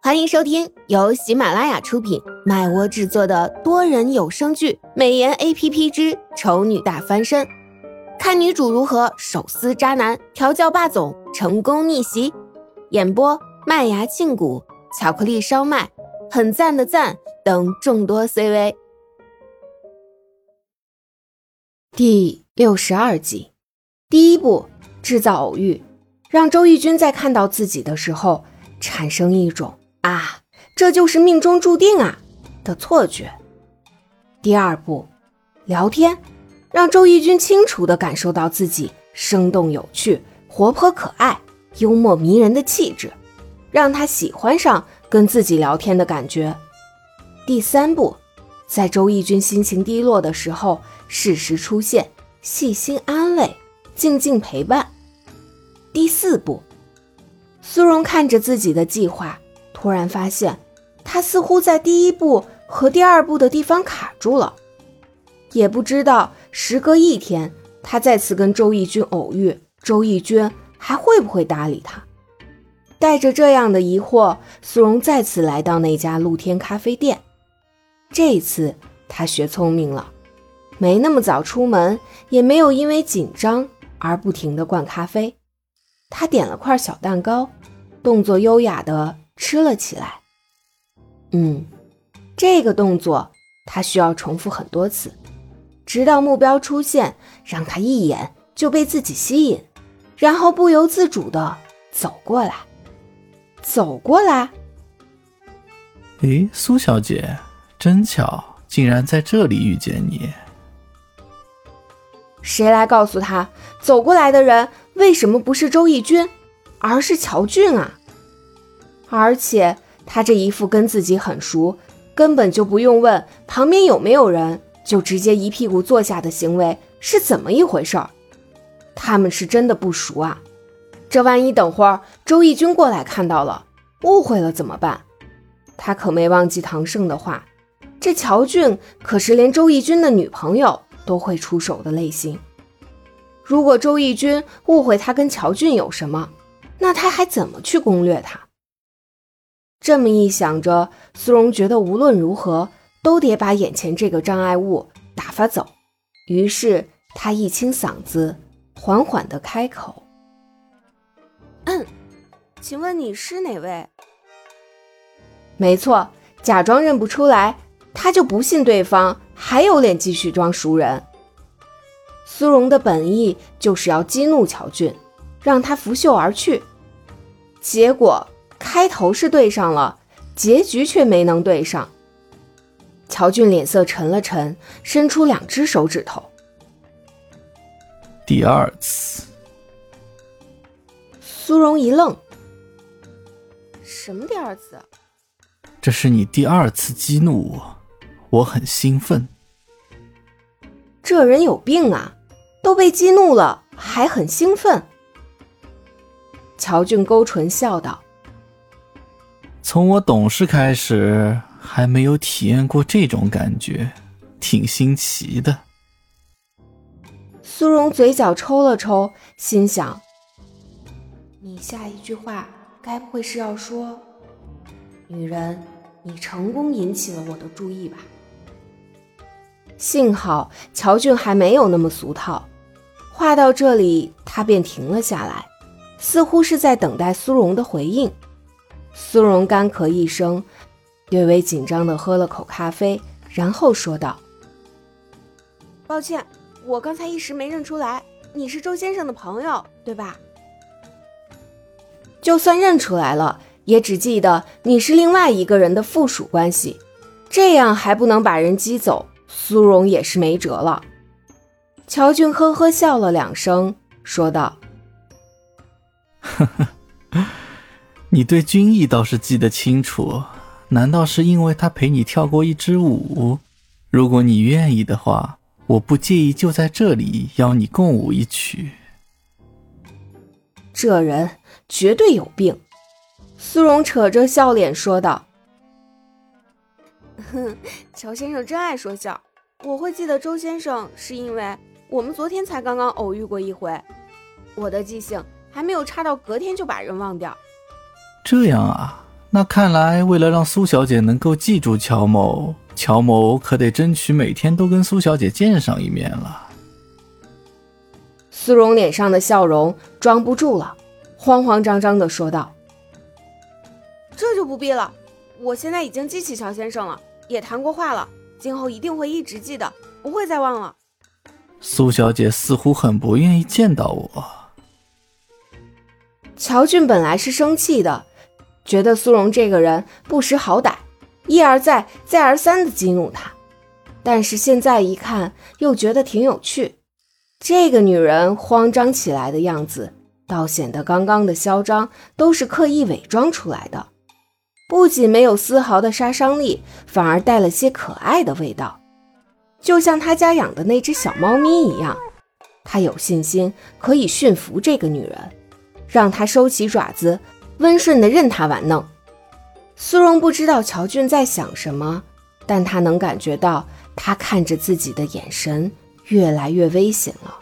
欢迎收听由喜马拉雅出品、麦窝制作的多人有声剧《美颜 A P P 之丑女大翻身》，看女主如何手撕渣男、调教霸总、成功逆袭。演播：麦芽庆谷、巧克力烧麦、很赞的赞等众多 C V。第六十二集，第一步，制造偶遇，让周轶君在看到自己的时候产生一种。啊，这就是命中注定啊的错觉。第二步，聊天，让周轶君清楚地感受到自己生动有趣、活泼可爱、幽默迷人的气质，让他喜欢上跟自己聊天的感觉。第三步，在周轶君心情低落的时候，适时出现，细心安慰，静静陪伴。第四步，苏荣看着自己的计划。突然发现，他似乎在第一步和第二步的地方卡住了，也不知道时隔一天，他再次跟周轶君偶遇，周轶君还会不会搭理他？带着这样的疑惑，苏荣再次来到那家露天咖啡店。这一次他学聪明了，没那么早出门，也没有因为紧张而不停的灌咖啡。他点了块小蛋糕，动作优雅的。吃了起来。嗯，这个动作他需要重复很多次，直到目标出现，让他一眼就被自己吸引，然后不由自主的走过来，走过来。诶，苏小姐，真巧，竟然在这里遇见你。谁来告诉他，走过来的人为什么不是周轶君，而是乔俊啊？而且他这一副跟自己很熟，根本就不用问旁边有没有人，就直接一屁股坐下的行为是怎么一回事儿？他们是真的不熟啊！这万一等会儿周轶君过来看到了，误会了怎么办？他可没忘记唐胜的话，这乔俊可是连周轶君的女朋友都会出手的类型。如果周轶君误会他跟乔俊有什么，那他还怎么去攻略他？这么一想着，苏荣觉得无论如何都得把眼前这个障碍物打发走。于是他一清嗓子，缓缓地开口：“嗯，请问你是哪位？”没错，假装认不出来，他就不信对方还有脸继续装熟人。苏荣的本意就是要激怒乔俊，让他拂袖而去，结果。开头是对上了，结局却没能对上。乔俊脸色沉了沉，伸出两只手指头。第二次，苏荣一愣：“什么第二次？”这是你第二次激怒我，我很兴奋。这人有病啊！都被激怒了，还很兴奋。乔俊勾唇笑道。从我懂事开始，还没有体验过这种感觉，挺新奇的。苏荣嘴角抽了抽，心想：你下一句话该不会是要说，女人，你成功引起了我的注意吧？幸好乔俊还没有那么俗套。话到这里，他便停了下来，似乎是在等待苏荣的回应。苏荣干咳一声，略微紧张地喝了口咖啡，然后说道：“抱歉，我刚才一时没认出来，你是周先生的朋友，对吧？就算认出来了，也只记得你是另外一个人的附属关系，这样还不能把人激走，苏荣也是没辙了。”乔俊呵呵笑了两声，说道：“呵呵。”你对君逸倒是记得清楚，难道是因为他陪你跳过一支舞？如果你愿意的话，我不介意就在这里邀你共舞一曲。这人绝对有病，苏荣扯着笑脸说道：“哼，乔先生真爱说笑，我会记得周先生，是因为我们昨天才刚刚偶遇过一回，我的记性还没有差到隔天就把人忘掉。”这样啊，那看来为了让苏小姐能够记住乔某，乔某可得争取每天都跟苏小姐见上一面了。苏荣脸上的笑容装不住了，慌慌张张的说道：“这就不必了，我现在已经记起乔先生了，也谈过话了，今后一定会一直记得，不会再忘了。”苏小姐似乎很不愿意见到我。乔俊本来是生气的，觉得苏荣这个人不识好歹，一而再、再而三的激怒他，但是现在一看，又觉得挺有趣。这个女人慌张起来的样子，倒显得刚刚的嚣张都是刻意伪装出来的，不仅没有丝毫的杀伤力，反而带了些可爱的味道，就像他家养的那只小猫咪一样。他有信心可以驯服这个女人，让她收起爪子，温顺的任他玩弄。苏荣不知道乔俊在想什么，但他能感觉到他看着自己的眼神。越来越危险了，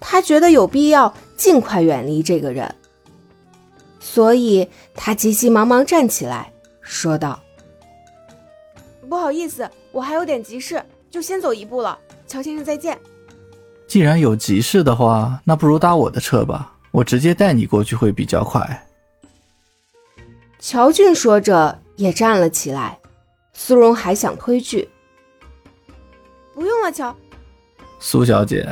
他觉得有必要尽快远离这个人，所以他急急忙忙站起来，说道：“不好意思，我还有点急事，就先走一步了。乔先生，再见。”既然有急事的话，那不如搭我的车吧，我直接带你过去会比较快。乔俊说着也站了起来，苏荣还想推拒：“不用了，乔。”苏小姐，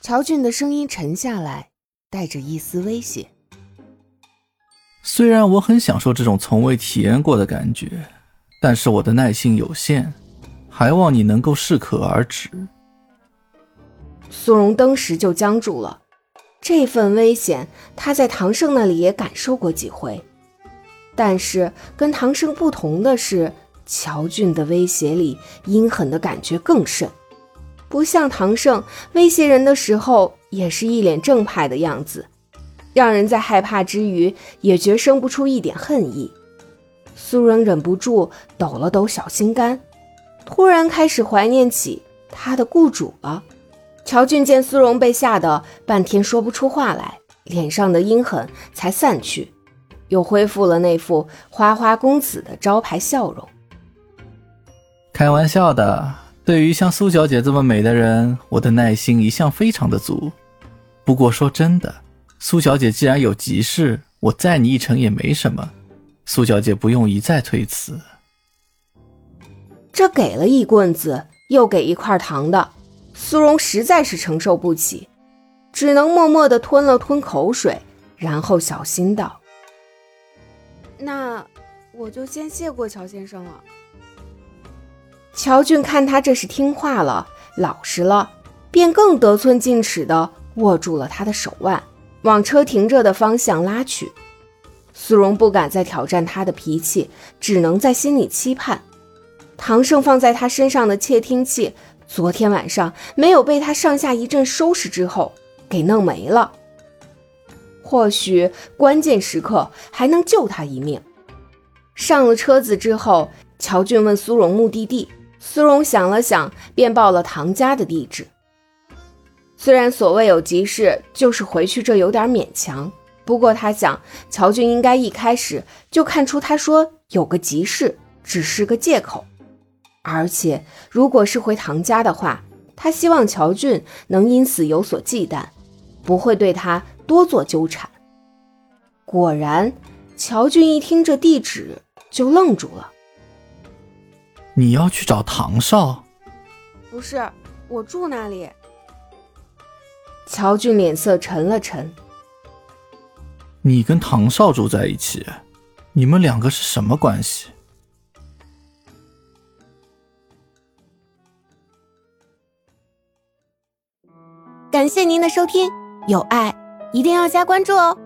乔俊的声音沉下来，带着一丝威胁。虽然我很享受这种从未体验过的感觉，但是我的耐性有限，还望你能够适可而止。苏荣当时就僵住了，这份危险他在唐盛那里也感受过几回，但是跟唐盛不同的是，乔俊的威胁里阴狠的感觉更甚。不像唐盛威胁人的时候，也是一脸正派的样子，让人在害怕之余也绝生不出一点恨意。苏荣忍不住抖了抖小心肝，突然开始怀念起他的雇主了。乔俊见苏荣被吓得半天说不出话来，脸上的阴狠才散去，又恢复了那副花花公子的招牌笑容。开玩笑的。对于像苏小姐这么美的人，我的耐心一向非常的足。不过说真的，苏小姐既然有急事，我载你一程也没什么。苏小姐不用一再推辞。这给了一棍子，又给一块糖的，苏荣实在是承受不起，只能默默的吞了吞口水，然后小心道：“那我就先谢过乔先生了。”乔俊看他这是听话了，老实了，便更得寸进尺的握住了他的手腕，往车停着的方向拉去。苏荣不敢再挑战他的脾气，只能在心里期盼：唐盛放在他身上的窃听器，昨天晚上没有被他上下一阵收拾之后给弄没了，或许关键时刻还能救他一命。上了车子之后，乔俊问苏荣目的地。苏荣想了想，便报了唐家的地址。虽然所谓有急事，就是回去这有点勉强。不过他想，乔俊应该一开始就看出他说有个急事只是个借口。而且，如果是回唐家的话，他希望乔俊能因此有所忌惮，不会对他多做纠缠。果然，乔俊一听这地址就愣住了。你要去找唐少？不是，我住那里。乔俊脸色沉了沉。你跟唐少住在一起，你们两个是什么关系？谢您的收听，有爱一定要加关注哦。